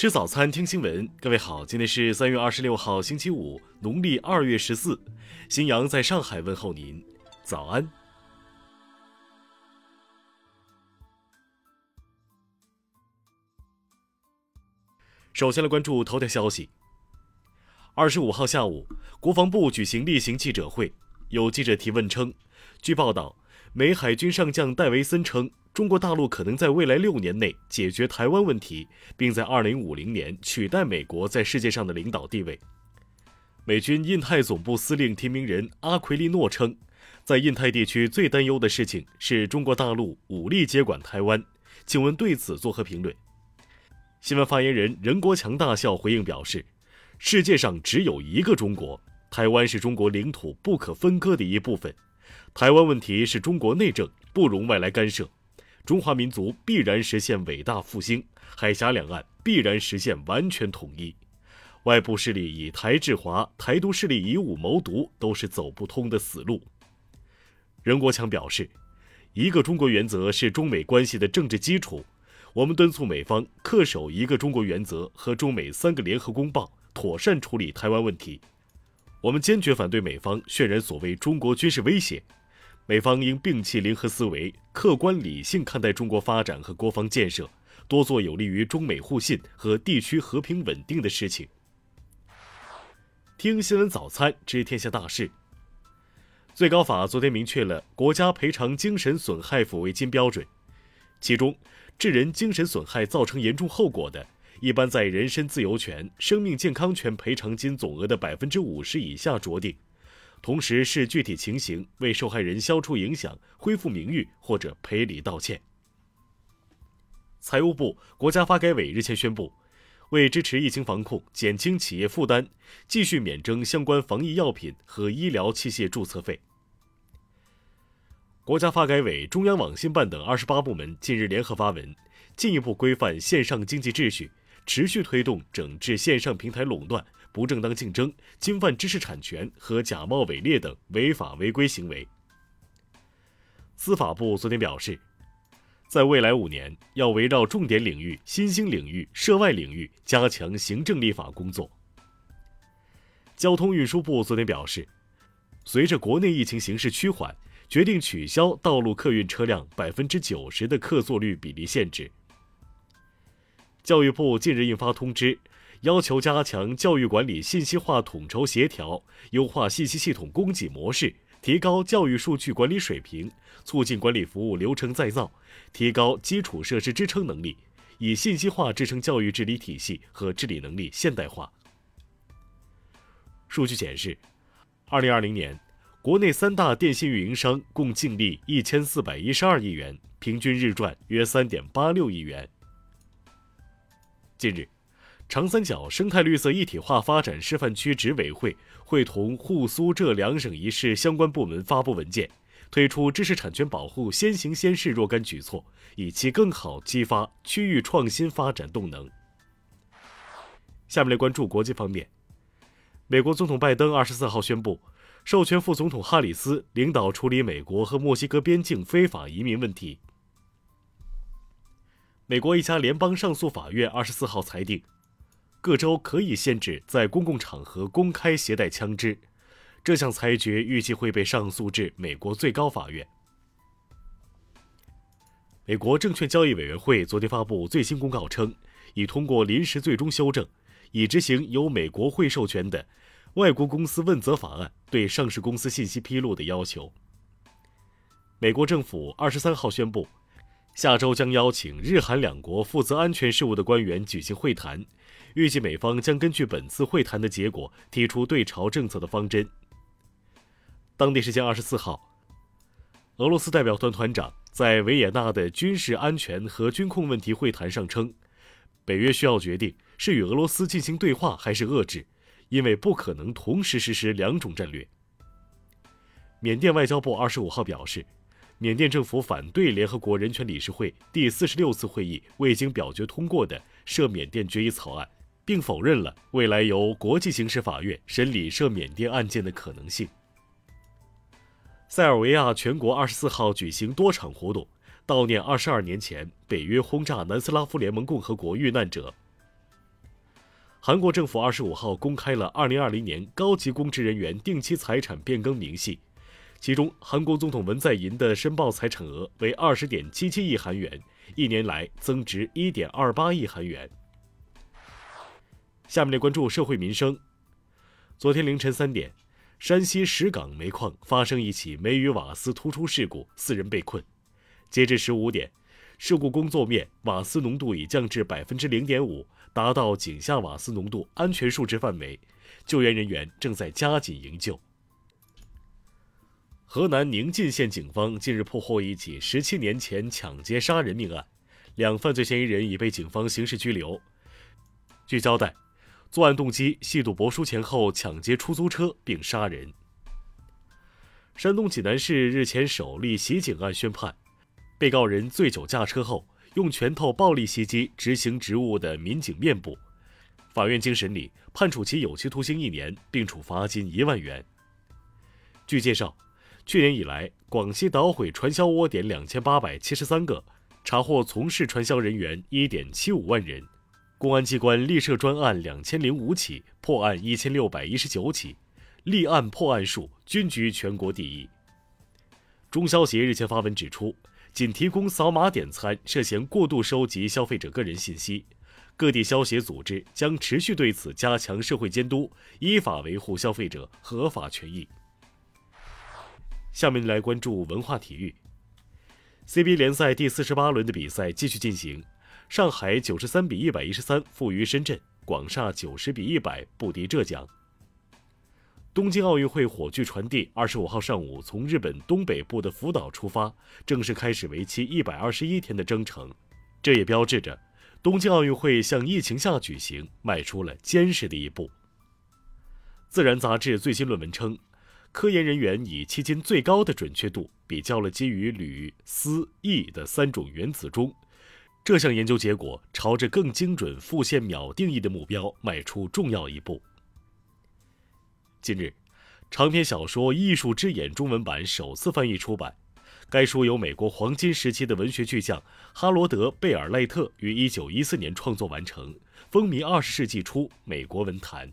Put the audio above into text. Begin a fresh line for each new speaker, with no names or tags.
吃早餐，听新闻。各位好，今天是三月二十六号，星期五，农历二月十四。新阳在上海问候您，早安。首先来关注头条消息。二十五号下午，国防部举行例行记者会，有记者提问称，据报道，美海军上将戴维森称。中国大陆可能在未来六年内解决台湾问题，并在二零五零年取代美国在世界上的领导地位。美军印太总部司令提名人阿奎利诺称，在印太地区最担忧的事情是中国大陆武力接管台湾。请问对此作何评论？新闻发言人任国强大校回应表示：“世界上只有一个中国，台湾是中国领土不可分割的一部分。台湾问题是中国内政，不容外来干涉。”中华民族必然实现伟大复兴，海峡两岸必然实现完全统一。外部势力以台制华，台独势力以武谋独，都是走不通的死路。任国强表示，一个中国原则是中美关系的政治基础。我们敦促美方恪守一个中国原则和中美三个联合公报，妥善处理台湾问题。我们坚决反对美方渲染所谓中国军事威胁。美方应摒弃零和思维，客观理性看待中国发展和国防建设，多做有利于中美互信和地区和平稳定的事情。听新闻早餐知天下大事。最高法昨天明确了国家赔偿精神损害抚慰金标准，其中致人精神损害造成严重后果的，一般在人身自由权、生命健康权赔偿金总额的百分之五十以下酌定。同时视具体情形为受害人消除影响、恢复名誉或者赔礼道歉。财务部、国家发改委日前宣布，为支持疫情防控、减轻企业负担，继续免征相关防疫药品和医疗器械注册费。国家发改委、中央网信办等二十八部门近日联合发文，进一步规范线上经济秩序，持续推动整治线上平台垄断。不正当竞争、侵犯知识产权和假冒伪劣等违法违规行为。司法部昨天表示，在未来五年，要围绕重点领域、新兴领域、涉外领域加强行政立法工作。交通运输部昨天表示，随着国内疫情形势趋缓，决定取消道路客运车辆百分之九十的客座率比例限制。教育部近日印发通知。要求加强教育管理信息化统筹协调，优化信息系统供给模式，提高教育数据管理水平，促进管理服务流程再造，提高基础设施支撑能力，以信息化支撑教育治理体系和治理能力现代化。数据显示，二零二零年，国内三大电信运营商共净利一千四百一十二亿元，平均日赚约三点八六亿元。近日。长三角生态绿色一体化发展示范区执委会会同沪苏浙两省一市相关部门发布文件，推出知识产权保护先行先试若干举措，以期更好激发区域创新发展动能。下面来关注国际方面，美国总统拜登二十四号宣布，授权副总统哈里斯领导处理美国和墨西哥边境非法移民问题。美国一家联邦上诉法院二十四号裁定。各州可以限制在公共场合公开携带枪支，这项裁决预计会被上诉至美国最高法院。美国证券交易委员会昨天发布最新公告称，已通过临时最终修正，以执行由美国会授权的《外国公司问责法案》对上市公司信息披露的要求。美国政府二十三号宣布，下周将邀请日韩两国负责安全事务的官员举行会谈。预计美方将根据本次会谈的结果提出对朝政策的方针。当地时间二十四号，俄罗斯代表团团长在维也纳的军事安全和军控问题会谈上称，北约需要决定是与俄罗斯进行对话还是遏制，因为不可能同时实施两种战略。缅甸外交部二十五号表示，缅甸政府反对联合国人权理事会第四十六次会议未经表决通过的涉缅甸决议草案。并否认了未来由国际刑事法院审理涉缅甸案件的可能性。塞尔维亚全国二十四号举行多场活动，悼念二十二年前北约轰炸南斯拉夫联盟共和国遇难者。韩国政府二十五号公开了二零二零年高级公职人员定期财产变更明细，其中韩国总统文在寅的申报财产额为二十点七七亿韩元，一年来增值一点二八亿韩元。下面来关注社会民生。昨天凌晨三点，山西石岗煤矿发生一起煤与瓦斯突出事故，四人被困。截至十五点，事故工作面瓦斯浓度已降至百分之零点五。达到井下瓦斯浓度安全数值范围，救援人员正在加紧营救。河南宁晋县警方近日破获一起十七年前抢劫杀人命案，两犯罪嫌疑人已被警方刑事拘留。据交代，作案动机系赌博输钱后抢劫出租车并杀人。山东济南市日前首例袭警案宣判，被告人醉酒驾车后。用拳头暴力袭击执行职务的民警面部，法院经审理，判处其有期徒刑一年，并处罚金一万元。据介绍，去年以来，广西捣毁传销窝点两千八百七十三个，查获从事传销人员一点七五万人，公安机关立设专案两千零五起，破案一千六百一十九起，立案破案数均居全国第一。中消协日前发文指出。仅提供扫码点餐涉嫌过度收集消费者个人信息，各地消协组织将持续对此加强社会监督，依法维护消费者合法权益。下面来关注文化体育。CBA 联赛第四十八轮的比赛继续进行，上海九十三比一百一十三负于深圳，广厦九十比一百不敌浙江。东京奥运会火炬传递二十五号上午从日本东北部的福岛出发，正式开始为期一百二十一天的征程。这也标志着东京奥运会向疫情下举行迈出了坚实的一步。《自然》杂志最新论文称，科研人员以迄今最高的准确度比较了基于铝、锶、铱的三种原子钟。这项研究结果朝着更精准复现秒定义的目标迈出重要一步。近日，长篇小说《艺术之眼》中文版首次翻译出版。该书由美国黄金时期的文学巨匠哈罗德·贝尔赖特于1914年创作完成，风靡20世纪初美国文坛。